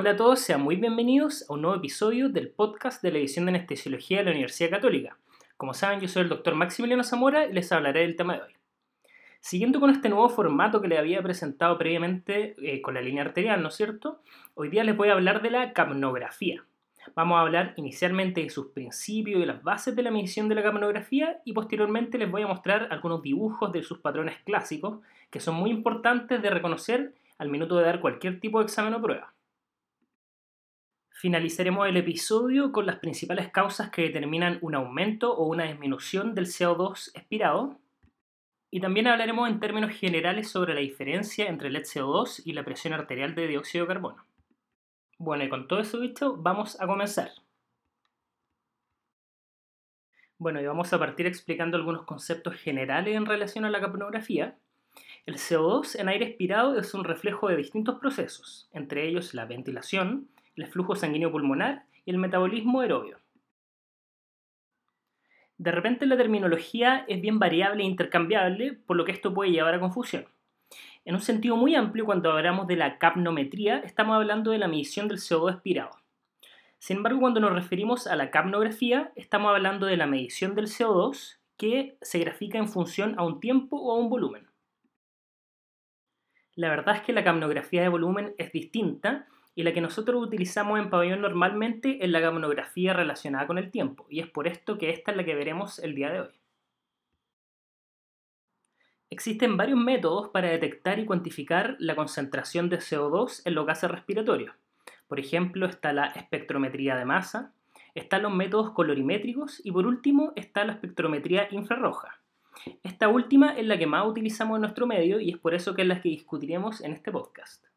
Hola a todos, sean muy bienvenidos a un nuevo episodio del podcast de la edición de anestesiología de la Universidad Católica. Como saben, yo soy el doctor Maximiliano Zamora y les hablaré del tema de hoy. Siguiendo con este nuevo formato que les había presentado previamente eh, con la línea arterial, ¿no es cierto? Hoy día les voy a hablar de la capnografía. Vamos a hablar inicialmente de sus principios y las bases de la medición de la capnografía y posteriormente les voy a mostrar algunos dibujos de sus patrones clásicos que son muy importantes de reconocer al minuto de dar cualquier tipo de examen o prueba. Finalizaremos el episodio con las principales causas que determinan un aumento o una disminución del CO2 expirado. Y también hablaremos en términos generales sobre la diferencia entre el CO2 y la presión arterial de dióxido de carbono. Bueno, y con todo eso dicho, vamos a comenzar. Bueno, y vamos a partir explicando algunos conceptos generales en relación a la capnografía. El CO2 en aire expirado es un reflejo de distintos procesos, entre ellos la ventilación, el flujo sanguíneo pulmonar y el metabolismo aerobio. De repente la terminología es bien variable e intercambiable, por lo que esto puede llevar a confusión. En un sentido muy amplio, cuando hablamos de la capnometría, estamos hablando de la medición del CO2 expirado. Sin embargo, cuando nos referimos a la capnografía, estamos hablando de la medición del CO2 que se grafica en función a un tiempo o a un volumen. La verdad es que la capnografía de volumen es distinta y la que nosotros utilizamos en pabellón normalmente es la capnografía relacionada con el tiempo, y es por esto que esta es la que veremos el día de hoy. Existen varios métodos para detectar y cuantificar la concentración de CO2 en los gases respiratorios. Por ejemplo, está la espectrometría de masa, están los métodos colorimétricos y por último está la espectrometría infrarroja. Esta última es la que más utilizamos en nuestro medio y es por eso que es la que discutiremos en este podcast.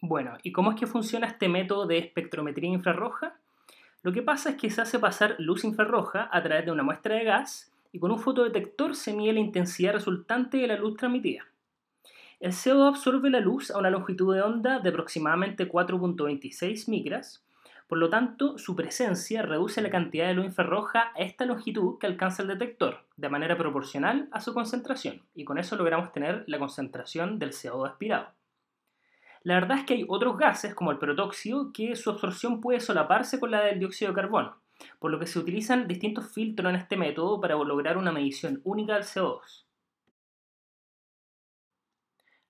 Bueno, ¿y cómo es que funciona este método de espectrometría infrarroja? Lo que pasa es que se hace pasar luz infrarroja a través de una muestra de gas y con un fotodetector se mide la intensidad resultante de la luz transmitida. El CO2 absorbe la luz a una longitud de onda de aproximadamente 4.26 micras, por lo tanto su presencia reduce la cantidad de luz infrarroja a esta longitud que alcanza el detector, de manera proporcional a su concentración, y con eso logramos tener la concentración del CO2 aspirado. La verdad es que hay otros gases, como el protóxido, que su absorción puede solaparse con la del dióxido de carbono, por lo que se utilizan distintos filtros en este método para lograr una medición única del CO2.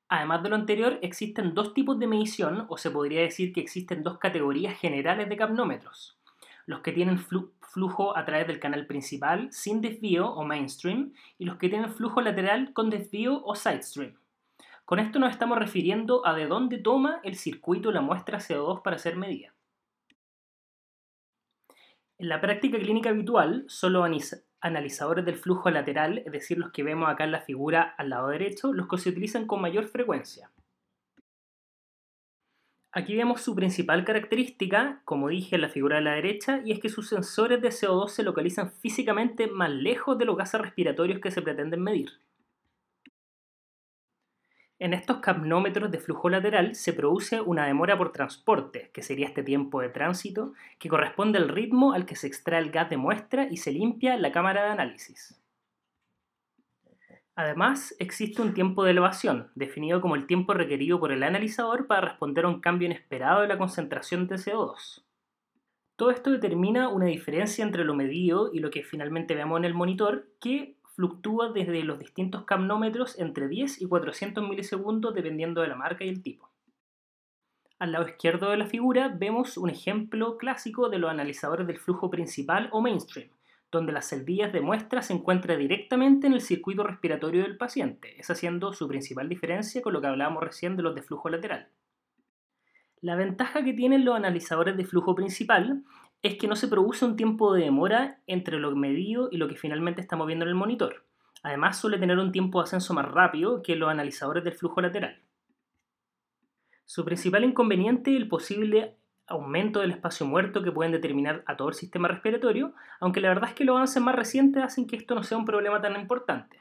Además de lo anterior, existen dos tipos de medición, o se podría decir que existen dos categorías generales de capnómetros. Los que tienen flujo a través del canal principal sin desvío o mainstream y los que tienen flujo lateral con desvío o sidestream. Con esto nos estamos refiriendo a de dónde toma el circuito la muestra CO2 para ser medida. En la práctica clínica habitual, solo analizadores del flujo lateral, es decir, los que vemos acá en la figura al lado derecho, los que se utilizan con mayor frecuencia. Aquí vemos su principal característica, como dije en la figura de la derecha, y es que sus sensores de CO2 se localizan físicamente más lejos de los gases respiratorios que se pretenden medir. En estos capnómetros de flujo lateral se produce una demora por transporte, que sería este tiempo de tránsito, que corresponde al ritmo al que se extrae el gas de muestra y se limpia la cámara de análisis. Además, existe un tiempo de elevación, definido como el tiempo requerido por el analizador para responder a un cambio inesperado de la concentración de CO2. Todo esto determina una diferencia entre lo medido y lo que finalmente vemos en el monitor, que fluctúa desde los distintos capnómetros entre 10 y 400 milisegundos dependiendo de la marca y el tipo. Al lado izquierdo de la figura vemos un ejemplo clásico de los analizadores del flujo principal o mainstream, donde las celdillas de muestra se encuentran directamente en el circuito respiratorio del paciente, es haciendo su principal diferencia con lo que hablábamos recién de los de flujo lateral. La ventaja que tienen los analizadores de flujo principal es que no se produce un tiempo de demora entre lo medido y lo que finalmente estamos viendo en el monitor. Además suele tener un tiempo de ascenso más rápido que los analizadores del flujo lateral. Su principal inconveniente es el posible aumento del espacio muerto que pueden determinar a todo el sistema respiratorio, aunque la verdad es que los avances más recientes hacen que esto no sea un problema tan importante.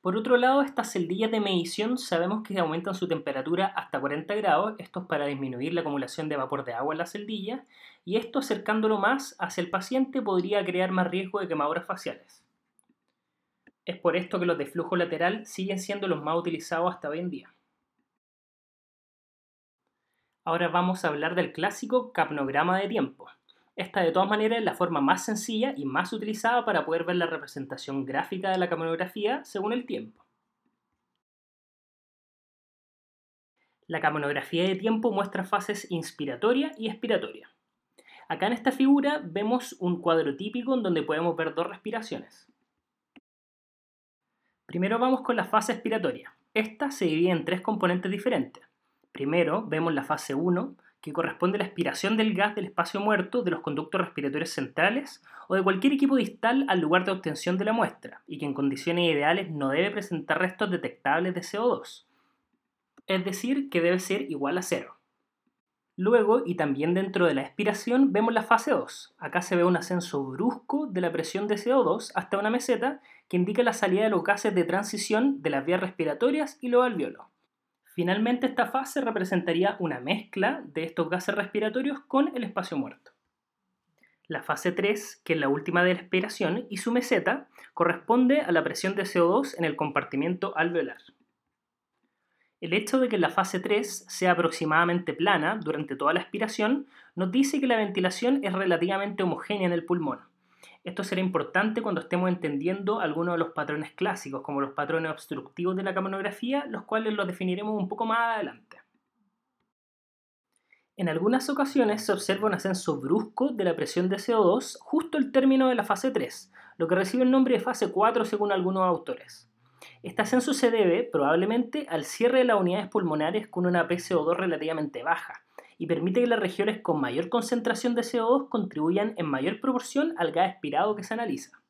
Por otro lado, estas celdillas de medición sabemos que aumentan su temperatura hasta 40 grados, esto es para disminuir la acumulación de vapor de agua en la celdilla, y esto acercándolo más hacia el paciente podría crear más riesgo de quemaduras faciales. Es por esto que los de flujo lateral siguen siendo los más utilizados hasta hoy en día. Ahora vamos a hablar del clásico capnograma de tiempo. Esta de todas maneras es la forma más sencilla y más utilizada para poder ver la representación gráfica de la capnografía según el tiempo. La capnografía de tiempo muestra fases inspiratoria y expiratoria. Acá en esta figura vemos un cuadro típico en donde podemos ver dos respiraciones. Primero vamos con la fase expiratoria. Esta se divide en tres componentes diferentes. Primero vemos la fase 1, que corresponde a la expiración del gas del espacio muerto de los conductos respiratorios centrales o de cualquier equipo distal al lugar de obtención de la muestra, y que en condiciones ideales no debe presentar restos detectables de CO2 es decir, que debe ser igual a cero. Luego, y también dentro de la expiración, vemos la fase 2. Acá se ve un ascenso brusco de la presión de CO2 hasta una meseta que indica la salida de los gases de transición de las vías respiratorias y los alveolos. Finalmente, esta fase representaría una mezcla de estos gases respiratorios con el espacio muerto. La fase 3, que es la última de la expiración, y su meseta corresponde a la presión de CO2 en el compartimiento alveolar. El hecho de que la fase 3 sea aproximadamente plana durante toda la expiración nos dice que la ventilación es relativamente homogénea en el pulmón. Esto será importante cuando estemos entendiendo algunos de los patrones clásicos, como los patrones obstructivos de la capnografía, los cuales los definiremos un poco más adelante. En algunas ocasiones se observa un ascenso brusco de la presión de CO2 justo al término de la fase 3, lo que recibe el nombre de fase 4 según algunos autores. Este ascenso se debe probablemente al cierre de las unidades pulmonares con una PCO2 relativamente baja y permite que las regiones con mayor concentración de CO2 contribuyan en mayor proporción al gas expirado que se analiza.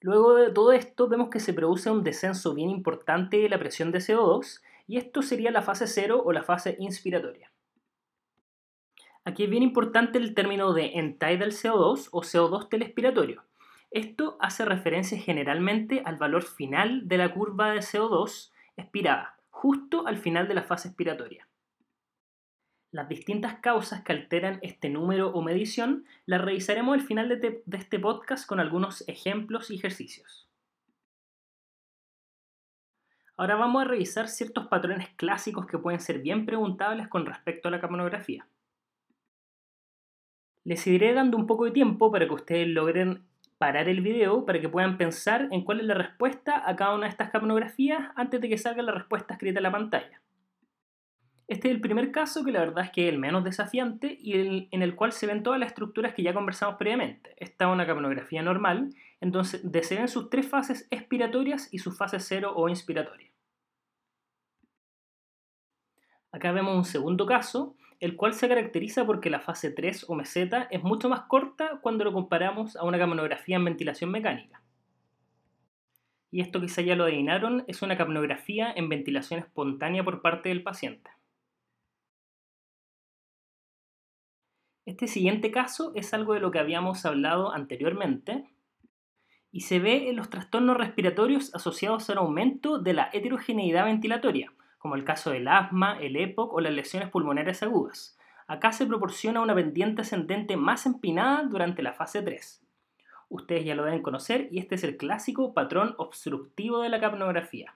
Luego de todo esto vemos que se produce un descenso bien importante de la presión de CO2 y esto sería la fase 0 o la fase inspiratoria. Aquí es bien importante el término de end-tidal CO2 o CO2 telespiratorio, esto hace referencia generalmente al valor final de la curva de CO2 expirada, justo al final de la fase expiratoria. Las distintas causas que alteran este número o medición las revisaremos al final de, este podcast con algunos ejemplos y ejercicios. Ahora vamos a revisar ciertos patrones clásicos que pueden ser bien preguntables con respecto a la capnografía. Les iré dando un poco de tiempo para que ustedes logren parar el video para que puedan pensar en cuál es la respuesta a cada una de estas capnografías antes de que salga la respuesta escrita en la pantalla. Este es el primer caso que la verdad es que es el menos desafiante y en el cual se ven todas las estructuras que ya conversamos previamente. Esta es una capnografía normal, entonces se ven sus tres fases expiratorias y su fase cero o inspiratoria. Acá vemos un segundo caso el cual se caracteriza porque la fase 3 o meseta es mucho más corta cuando lo comparamos a una capnografía en ventilación mecánica. Y esto quizá ya lo adivinaron, es una capnografía en ventilación espontánea por parte del paciente. Este siguiente caso es algo de lo que habíamos hablado anteriormente y se ve en los trastornos respiratorios asociados a un aumento de la heterogeneidad ventilatoria, como el caso del asma, el EPOC o las lesiones pulmonares agudas. Acá se proporciona una pendiente ascendente más empinada durante la fase 3. Ustedes ya lo deben conocer y este es el clásico patrón obstructivo de la capnografía.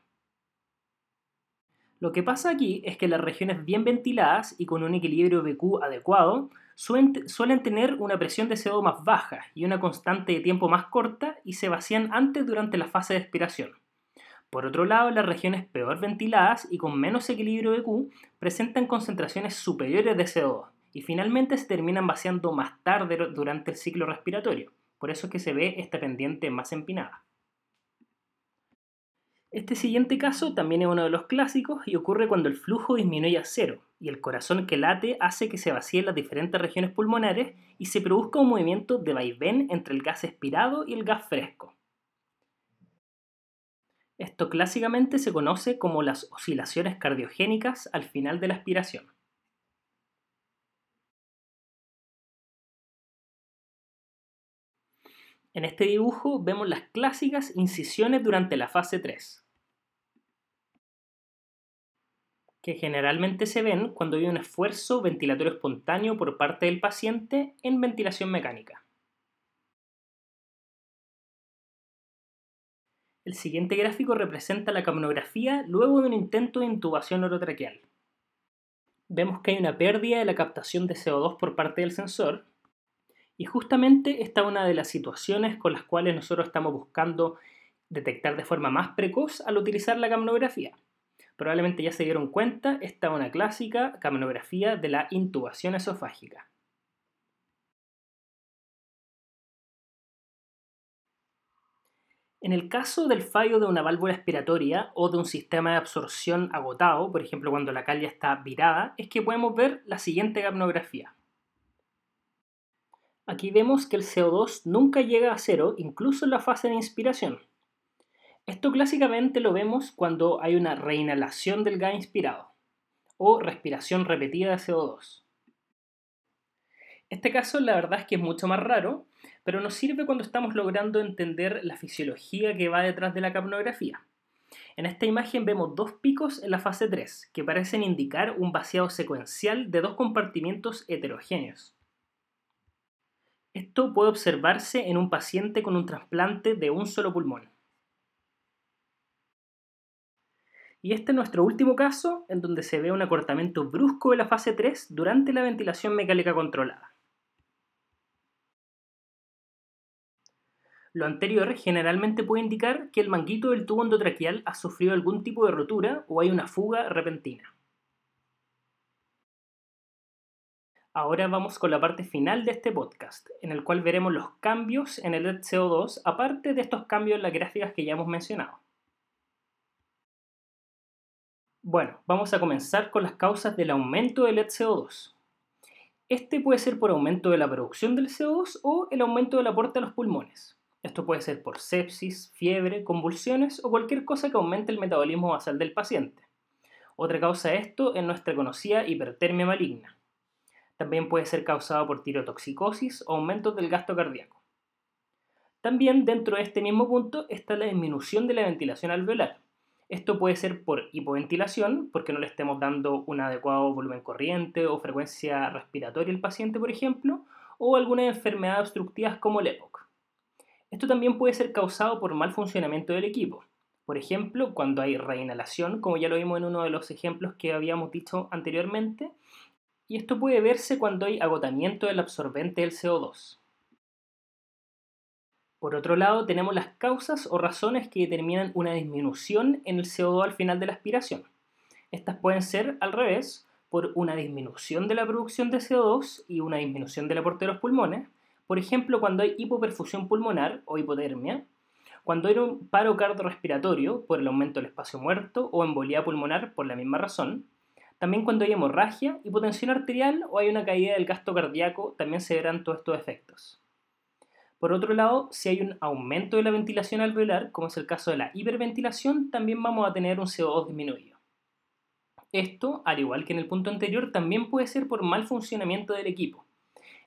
Lo que pasa aquí es que las regiones bien ventiladas y con un equilibrio BQ adecuado suelen, tener una presión de CO2 más baja y una constante de tiempo más corta y se vacían antes durante la fase de expiración. Por otro lado, las regiones peor ventiladas y con menos equilibrio de Q presentan concentraciones superiores de CO2 y finalmente se terminan vaciando más tarde durante el ciclo respiratorio. Por eso es que se ve esta pendiente más empinada. Este siguiente caso también es uno de los clásicos y ocurre cuando el flujo disminuye a cero y el corazón que late hace que se vacíen las diferentes regiones pulmonares y se produzca un movimiento de vaivén entre el gas expirado y el gas fresco. Esto clásicamente se conoce como las oscilaciones cardiogénicas al final de la aspiración. En este dibujo vemos las clásicas incisiones durante la fase 3, que generalmente se ven cuando hay un esfuerzo ventilatorio espontáneo por parte del paciente en ventilación mecánica. El siguiente gráfico representa la capnografía luego de un intento de intubación orotraqueal. Vemos que hay una pérdida de la captación de CO2 por parte del sensor, y justamente esta es una de las situaciones con las cuales nosotros estamos buscando detectar de forma más precoz al utilizar la capnografía. Probablemente ya se dieron cuenta, esta es una clásica capnografía de la intubación esofágica. En el caso del fallo de una válvula expiratoria o de un sistema de absorción agotado, por ejemplo cuando la calle está virada, es que podemos ver la siguiente capnografía. Aquí vemos que el CO2 nunca llega a cero, incluso en la fase de inspiración. Esto clásicamente lo vemos cuando hay una reinhalación del gas inspirado o respiración repetida de CO2. Este caso la verdad es que es mucho más raro, pero nos sirve cuando estamos logrando entender la fisiología que va detrás de la capnografía. En esta imagen vemos dos picos en la fase 3, que parecen indicar un vaciado secuencial de dos compartimientos heterogéneos. Esto puede observarse en un paciente con un trasplante de un solo pulmón. Y este es nuestro último caso en donde se ve un acortamiento brusco de la fase 3 durante la ventilación mecánica controlada. Lo anterior generalmente puede indicar que el manguito del tubo endotraqueal ha sufrido algún tipo de rotura o hay una fuga repentina. Ahora vamos con la parte final de este podcast, en el cual veremos los cambios en el LED CO2, aparte de estos cambios en las gráficas que ya hemos mencionado. Bueno, vamos a comenzar con las causas del aumento del LED CO2. Este puede ser por aumento de la producción del CO2 o el aumento del aporte a los pulmones. Esto puede ser por sepsis, fiebre, convulsiones o cualquier cosa que aumente el metabolismo basal del paciente. Otra causa de esto es nuestra conocida hipertermia maligna. También puede ser causado por tirotoxicosis o aumentos del gasto cardíaco. También dentro de este mismo punto está la disminución de la ventilación alveolar. Esto puede ser por hipoventilación, porque no le estemos dando un adecuado volumen corriente o frecuencia respiratoria al paciente, por ejemplo, o alguna enfermedad obstructivas como el EPOC. Esto también puede ser causado por mal funcionamiento del equipo. Por ejemplo, cuando hay reinhalación, como ya lo vimos en uno de los ejemplos que habíamos dicho anteriormente, y esto puede verse cuando hay agotamiento del absorbente del CO2. Por otro lado, tenemos las causas o razones que determinan una disminución en el CO2 al final de la aspiración. Estas pueden ser al revés, por una disminución de la producción de CO2 y una disminución del aporte de los pulmones, por ejemplo, cuando hay hipoperfusión pulmonar o hipotermia, cuando hay un paro cardiorrespiratorio por el aumento del espacio muerto o embolía pulmonar por la misma razón, también cuando hay hemorragia, hipotensión arterial o hay una caída del gasto cardíaco, también se verán todos estos efectos. Por otro lado, si hay un aumento de la ventilación alveolar, como es el caso de la hiperventilación, también vamos a tener un CO2 disminuido. Esto, al igual que en el punto anterior, también puede ser por mal funcionamiento del equipo.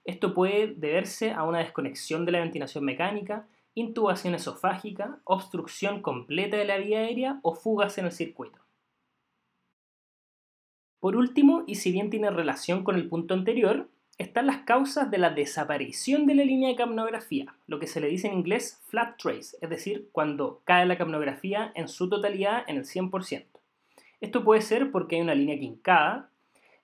Esto puede deberse a una desconexión de la ventilación mecánica, intubación esofágica, obstrucción completa de la vía aérea o fugas en el circuito. Por último, y si bien tiene relación con el punto anterior, están las causas de la desaparición de la línea de capnografía, lo que se le dice en inglés flat trace, es decir, cuando cae la capnografía en su totalidad en el 100%. Esto puede ser porque hay una línea quincada,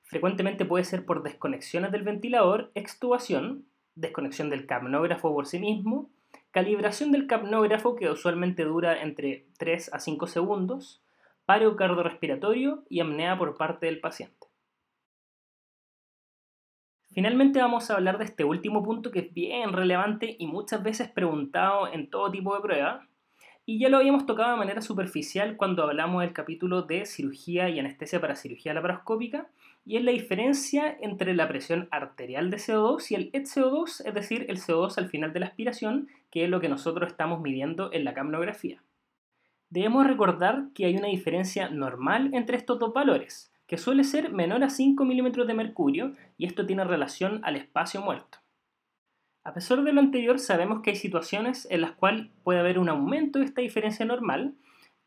Frecuentemente puede ser por desconexiones del ventilador, extubación, desconexión del capnógrafo por sí mismo, calibración del capnógrafo que usualmente dura entre 3 a 5 segundos, paro cardiorrespiratorio y apnea por parte del paciente. Finalmente vamos a hablar de este último punto que es bien relevante y muchas veces preguntado en todo tipo de pruebas, y ya lo habíamos tocado de manera superficial cuando hablamos del capítulo de cirugía y anestesia para cirugía laparoscópica, y es la diferencia entre la presión arterial de CO2 y el ETCO2, es decir, el CO2 al final de la aspiración, que es lo que nosotros estamos midiendo en la capnografía. Debemos recordar que hay una diferencia normal entre estos dos valores, que suele ser menor a 5 milímetros de mercurio, y esto tiene relación al espacio muerto. A pesar de lo anterior, sabemos que hay situaciones en las cuales puede haber un aumento de esta diferencia normal,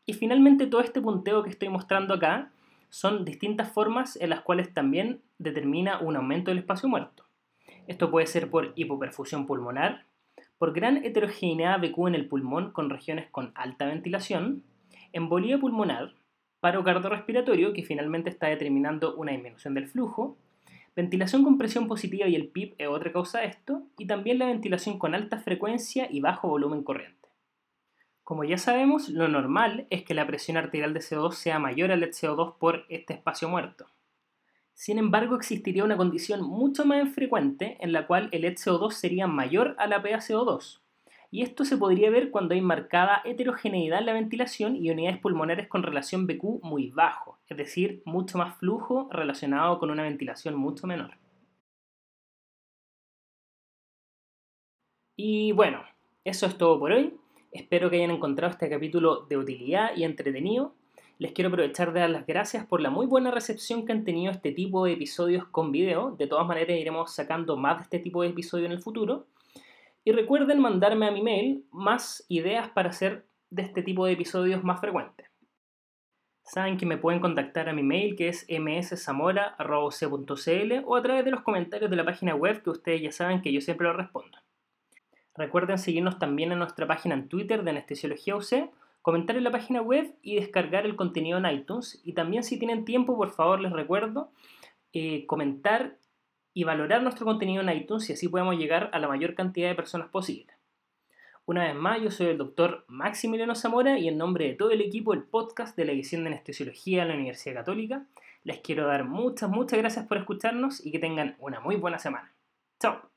y finalmente todo este punteo que estoy mostrando acá son distintas formas en las cuales también determina un aumento del espacio muerto. Esto puede ser por hipoperfusión pulmonar, por gran heterogeneidad BQ en el pulmón con regiones con alta ventilación, embolía pulmonar, paro cardiorrespiratorio, que finalmente está determinando una disminución del flujo, ventilación con presión positiva y el PIB es otra causa de esto, y también la ventilación con alta frecuencia y bajo volumen corriente. Como ya sabemos, lo normal es que la presión arterial de CO2 sea mayor al CO2 por este espacio muerto. Sin embargo, existiría una condición mucho más infrecuente en la cual el CO2 sería mayor a la PaCO2, y esto se podría ver cuando hay marcada heterogeneidad en la ventilación y unidades pulmonares con relación BQ muy bajo, es decir, mucho más flujo relacionado con una ventilación mucho menor. Y bueno, eso es todo por hoy. Espero que hayan encontrado este capítulo de utilidad y entretenido. Les quiero aprovechar de dar las gracias por la muy buena recepción que han tenido este tipo de episodios con video. De todas maneras iremos sacando más de este tipo de episodios en el futuro. Y recuerden mandarme a mi mail más ideas para hacer de este tipo de episodios más frecuentes. Saben que me pueden contactar a mi mail que es mszamora.c.cl o a través de los comentarios de la página web que ustedes ya saben que yo siempre lo respondo. Recuerden seguirnos también en nuestra página en Twitter de Anestesiología UC, comentar en la página web y descargar el contenido en iTunes. Y también si tienen tiempo, por favor les recuerdo eh, comentar y valorar nuestro contenido en iTunes y así podemos llegar a la mayor cantidad de personas posible. Una vez más, yo soy el doctor Maximiliano Zamora y en nombre de todo el equipo del podcast de la edición de Anestesiología de la Universidad Católica, les quiero dar muchas, muchas gracias por escucharnos y que tengan una muy buena semana. Chao.